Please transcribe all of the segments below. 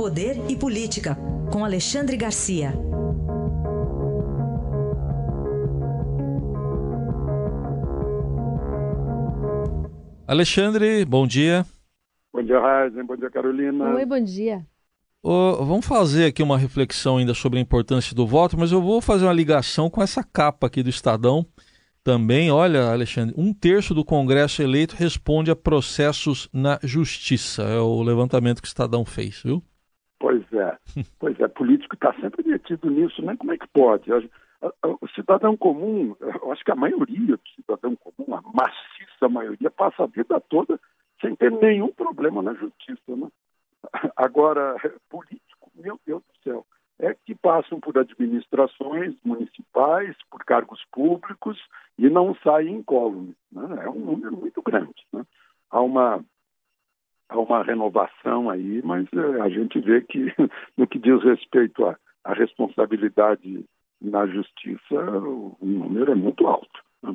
Poder e Política, com Alexandre Garcia. Alexandre, bom dia. Bom dia, Raizen. Bom dia, Carolina. Oi, bom dia. Oh, vamos fazer aqui uma reflexão ainda sobre a importância do voto, mas eu vou fazer uma ligação com essa capa aqui do Estadão. Também, olha, Alexandre, um terço do Congresso eleito responde a processos na justiça. É o levantamento que o Estadão fez, viu? É. Pois é, político está sempre metido nisso, né? Como é que pode? O cidadão comum, eu acho que a maioria do cidadão comum, a maciça maioria, passa a vida toda sem ter nenhum problema na justiça. Né? Agora, político, meu Deus do céu, é que passam por administrações municipais, por cargos públicos e não saem incólumes. Né? É um número muito grande. Né? Há uma há uma renovação aí, mas é, a gente vê que no que diz respeito à, à responsabilidade na justiça, o número é muito alto. Né?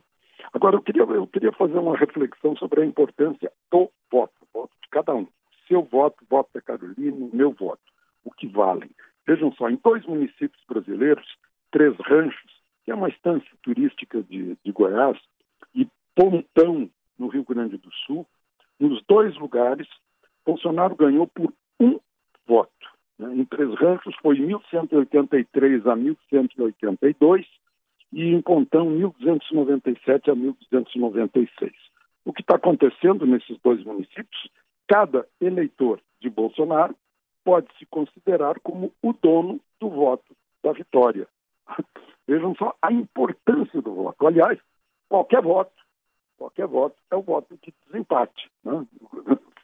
Agora, eu queria, eu queria fazer uma reflexão sobre a importância do voto, voto de cada um. Seu voto, voto da Carolina, meu voto, o que valem. Vejam só, em dois municípios brasileiros, Três Ranchos, que é uma estância turística de, de Goiás, e Pontão, no Rio Grande do Sul, nos dois lugares, Bolsonaro ganhou por um voto. Né? Em Três Ranchos foi 1183 a 1182 e em Pontão 1297 a 1296. O que está acontecendo nesses dois municípios? Cada eleitor de Bolsonaro pode se considerar como o dono do voto da vitória. Vejam só a importância do voto. Aliás, qualquer voto, qualquer voto é o voto de desempate. Né?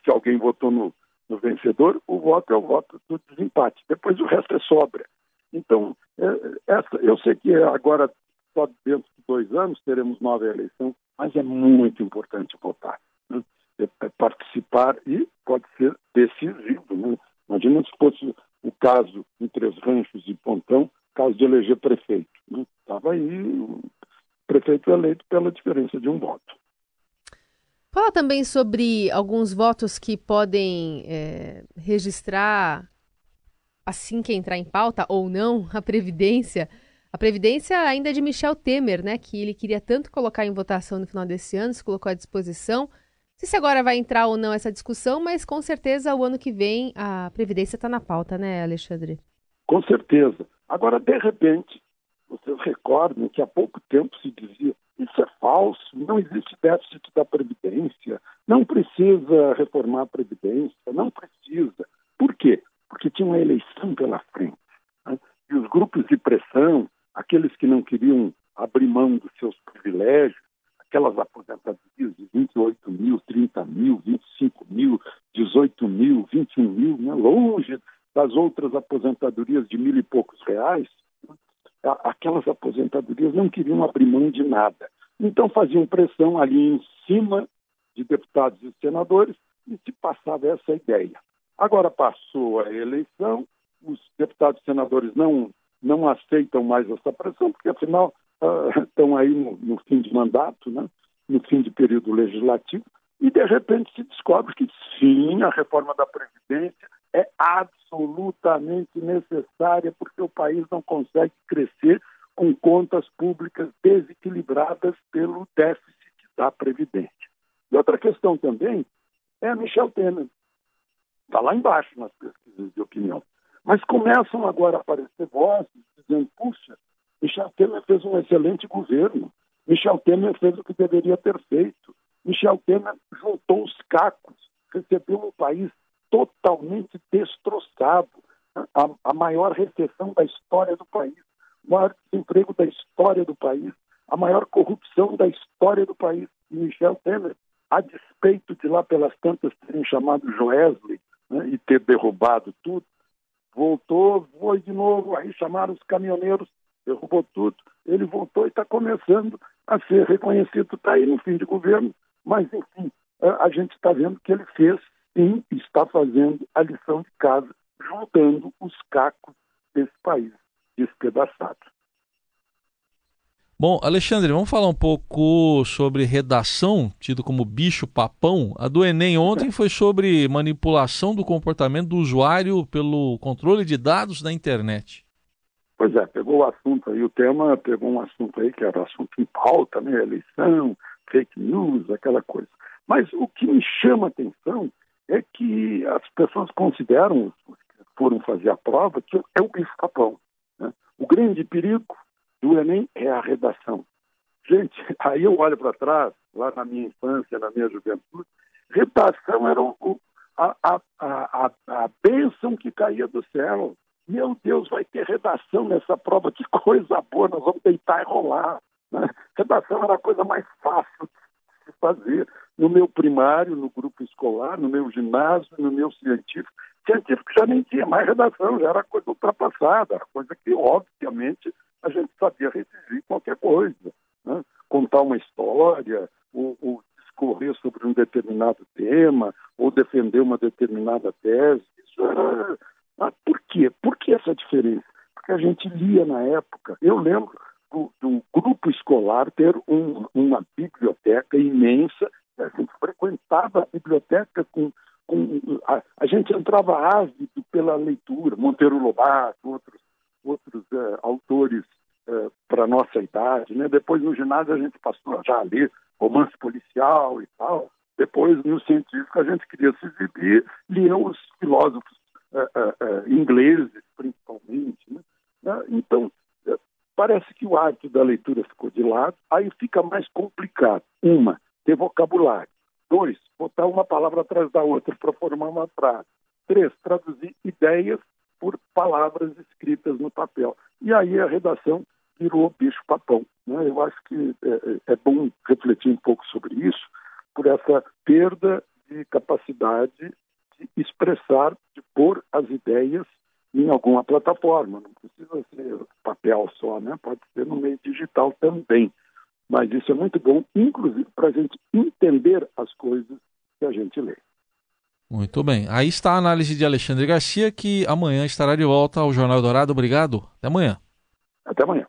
Se alguém votou no, no vencedor, o voto é o voto do desempate. Depois o resto é sobra. Então, é, essa, eu sei que agora, só dentro de dois anos, teremos nova eleição, mas é muito importante votar. Né? É, é participar e pode ser decisivo. Né? Imagina se fosse o caso em Três Ranchos e Pontão, caso de eleger prefeito. Estava né? aí o prefeito eleito pela diferença de um voto. Fala também sobre alguns votos que podem é, registrar, assim que entrar em pauta ou não, a Previdência. A Previdência ainda é de Michel Temer, né? Que ele queria tanto colocar em votação no final desse ano, se colocou à disposição sei se agora vai entrar ou não essa discussão, mas com certeza o ano que vem a Previdência está na pauta, né, Alexandre? Com certeza. Agora, de repente, vocês recordam que há pouco tempo se dizia isso é falso, não existe déficit da Previdência, não precisa reformar a Previdência, não precisa. Por quê? Porque tinha uma eleição pela frente. Né? E os grupos de pressão, aqueles que não queriam abrir mão dos seus privilégios, aquelas aposentadorias de 28 mil, 30 mil, 25 mil, 18 mil, 21 mil, né? longe das outras aposentadorias de mil e poucos reais, aquelas aposentadorias não queriam abrir mão de nada. Então faziam pressão ali em cima de deputados e senadores e se passava essa ideia. Agora passou a eleição, os deputados e senadores não, não aceitam mais essa pressão, porque afinal uh, estão aí no, no, fim de mandato, né? no fim de período legislativo, e de repente se descobre que sim, a reforma da Previdência é absolutamente necessária porque o país não consegue crescer com contas públicas desequilibradas pelo déficit da Previdência. E outra questão também é a Michel Temer. Está lá embaixo nas pesquisas de opinião. Mas começam agora a aparecer vozes dizendo, puxa, Michel Temer fez um excelente governo. Michel Temer fez o que deveria ter feito. Michel Temer juntou os cacos, recebeu um país totalmente destroçado, a, a maior recessão da história do país, o maior desemprego da história do país, a maior corrupção da história do país. E Michel Temer, a despeito de lá pelas tantas terem chamado Joesley né, e ter derrubado tudo, voltou, foi de novo, aí chamaram os caminhoneiros derrubou tudo, ele voltou e está começando a ser reconhecido, está aí no fim de governo, mas enfim, a gente está vendo que ele fez, sim, está fazendo a lição de casa, juntando os cacos desse país despedaçado. Bom, Alexandre, vamos falar um pouco sobre redação, tido como bicho-papão. A do Enem ontem foi sobre manipulação do comportamento do usuário pelo controle de dados da internet. Pois é, pegou o assunto aí, o tema pegou um assunto aí que era assunto em pauta, né? Eleição, fake news, aquela coisa. Mas o que me chama a atenção é que as pessoas consideram, foram fazer a prova, que é o bicho-papão. Né? O grande perigo do Enem é a redação. Gente, aí eu olho para trás, lá na minha infância, na minha juventude, redação era o, a, a, a, a bênção que caía do céu. Meu Deus, vai ter redação nessa prova, que coisa boa, nós vamos deitar e rolar. Né? Redação era a coisa mais fácil de fazer. No meu primário, no grupo escolar, no meu ginásio, no meu científico, científico já nem tinha mais redação, já era coisa ultrapassada, era coisa que, obviamente, a gente sabia redigir qualquer coisa. Né? Contar uma história, ou, ou, discorrer sobre um determinado tema, ou defender uma determinada tese. Isso era. Ah, por quê? Por que essa diferença? Porque a gente lia na época. Eu lembro do, do grupo escolar ter um, uma biblioteca imensa. A gente frequentava a biblioteca com. A, a gente entrava ávido pela leitura, Monteiro Lobato, outros outros é, autores é, para nossa idade. Né? Depois, no ginásio, a gente passou já a ler romance policial e tal. Depois, no científico, a gente queria se exibir, lia os filósofos é, ingleses, principalmente. Né? Então, parece que o hábito da leitura ficou de lado, aí fica mais complicado. Uma, ter vocabulário. Dois, botar uma palavra atrás da outra para formar uma frase. Três, traduzir ideias por palavras escritas no papel. E aí a redação virou bicho-papão. Né? Eu acho que é, é, é bom refletir um pouco sobre isso, por essa perda de capacidade de expressar, de pôr as ideias em alguma plataforma. Não precisa ser papel só, né? pode ser no meio digital também. Mas isso é muito bom, inclusive para a gente entender as coisas que a gente lê. Muito bem. Aí está a análise de Alexandre Garcia, que amanhã estará de volta ao Jornal Dourado. Obrigado. Até amanhã. Até amanhã.